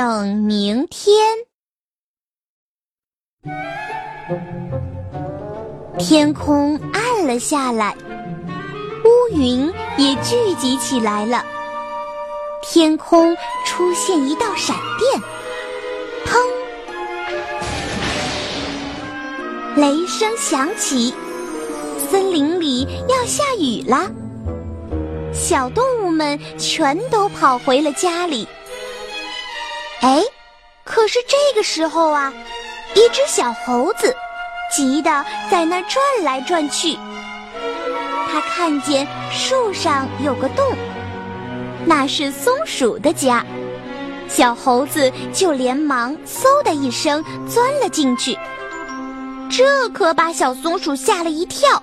等明天。天空暗了下来，乌云也聚集起来了。天空出现一道闪电，砰！雷声响起，森林里要下雨了。小动物们全都跑回了家里。哎，可是这个时候啊，一只小猴子急得在那转来转去。它看见树上有个洞，那是松鼠的家。小猴子就连忙嗖的一声钻了进去。这可把小松鼠吓了一跳。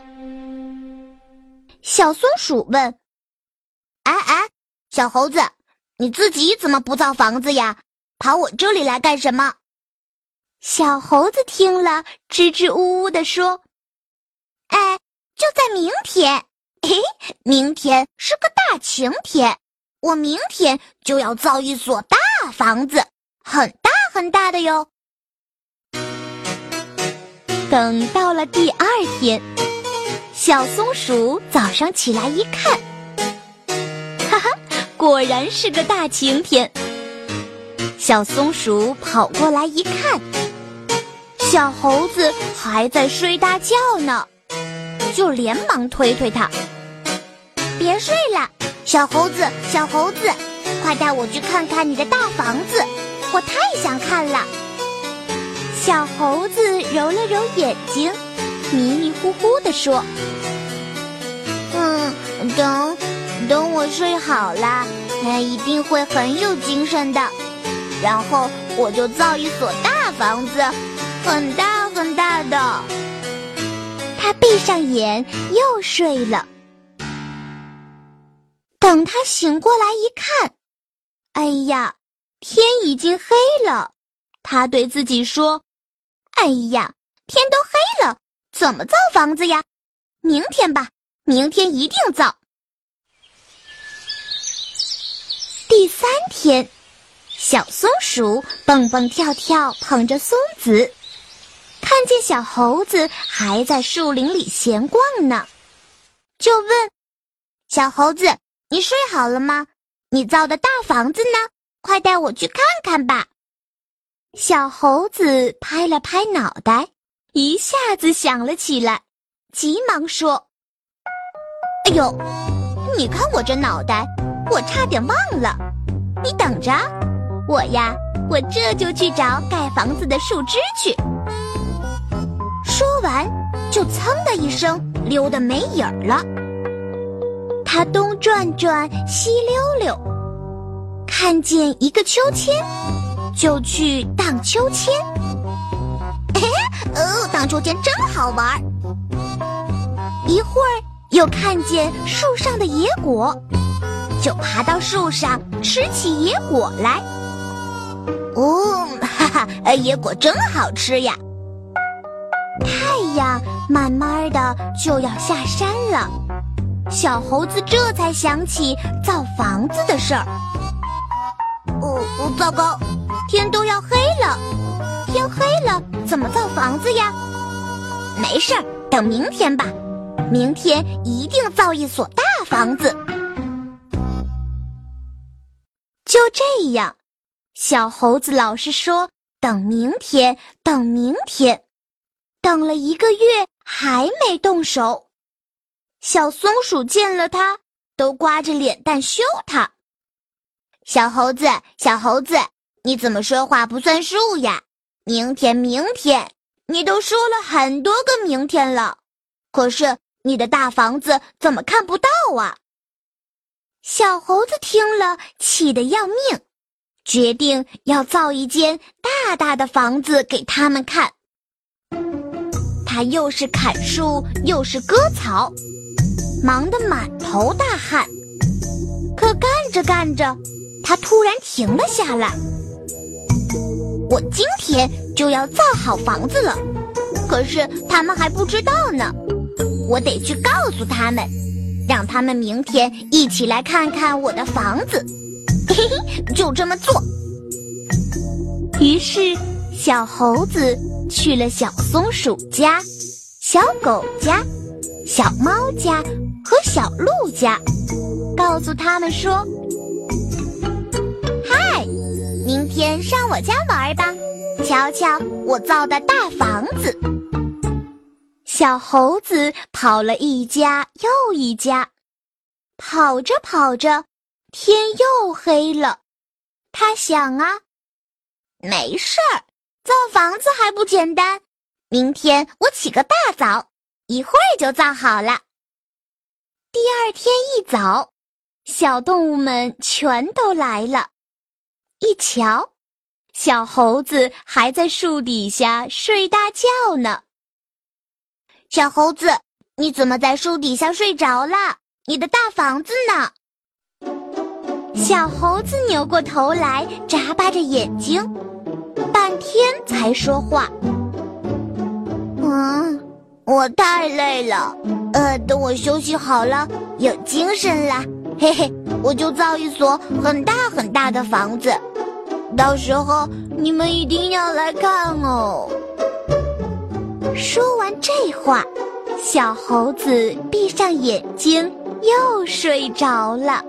小松鼠问：“哎哎，小猴子，你自己怎么不造房子呀？跑我这里来干什么？”小猴子听了，支支吾吾地说：“哎，就在明天，嘿，明天是个大晴天，我明天就要造一所大房子，很大很大的哟。”等到了第二天，小松鼠早上起来一看，哈哈，果然是个大晴天。小松鼠跑过来一看，小猴子还在睡大觉呢，就连忙推推它：“别睡了，小猴子，小猴子，快带我去看看你的大房子，我太想看了。”小猴子揉了揉眼睛，迷迷糊糊地说：“嗯，等，等我睡好了，它一定会很有精神的。然后我就造一所大房子，很大很大的。”他闭上眼又睡了。等他醒过来一看，哎呀，天已经黑了。他对自己说。哎呀，天都黑了，怎么造房子呀？明天吧，明天一定造。第三天，小松鼠蹦蹦跳跳捧着松子，看见小猴子还在树林里闲逛呢，就问：“小猴子，你睡好了吗？你造的大房子呢？快带我去看看吧。”小猴子拍了拍脑袋，一下子想了起来，急忙说：“哎呦，你看我这脑袋，我差点忘了。你等着，我呀，我这就去找盖房子的树枝去。”说完，就噌的一声溜得没影儿了。他东转转，西溜溜，看见一个秋千。就去荡秋千，嘿哦，荡秋千真好玩儿。一会儿又看见树上的野果，就爬到树上吃起野果来。哦，哈哈，野果真好吃呀！太阳慢慢的就要下山了，小猴子这才想起造房子的事儿。哦，糟糕！天都要黑了，天黑了怎么造房子呀？没事儿，等明天吧，明天一定造一所大房子。就这样，小猴子老是说等明天，等明天，等了一个月还没动手。小松鼠见了他，都刮着脸蛋羞他。小猴子，小猴子。你怎么说话不算数呀？明天，明天，你都说了很多个明天了，可是你的大房子怎么看不到啊？小猴子听了，气得要命，决定要造一间大大的房子给他们看。他又是砍树，又是割草，忙得满头大汗。可干着干着，他突然停了下来。我今天就要造好房子了，可是他们还不知道呢。我得去告诉他们，让他们明天一起来看看我的房子。嘿嘿，就这么做。于是，小猴子去了小松鼠家、小狗家、小猫家和小鹿家，告诉他们说：“嗨，明天上我家玩吧，瞧瞧我造的大房子。”小猴子跑了一家又一家，跑着跑着，天又黑了。他想啊。没事儿，造房子还不简单？明天我起个大早，一会儿就造好了。第二天一早，小动物们全都来了。一瞧，小猴子还在树底下睡大觉呢。小猴子，你怎么在树底下睡着了？你的大房子呢？小猴子扭过头来，眨巴着眼睛。半天才说话。嗯，我太累了。呃，等我休息好了，有精神了，嘿嘿，我就造一所很大很大的房子。到时候你们一定要来看哦。说完这话，小猴子闭上眼睛，又睡着了。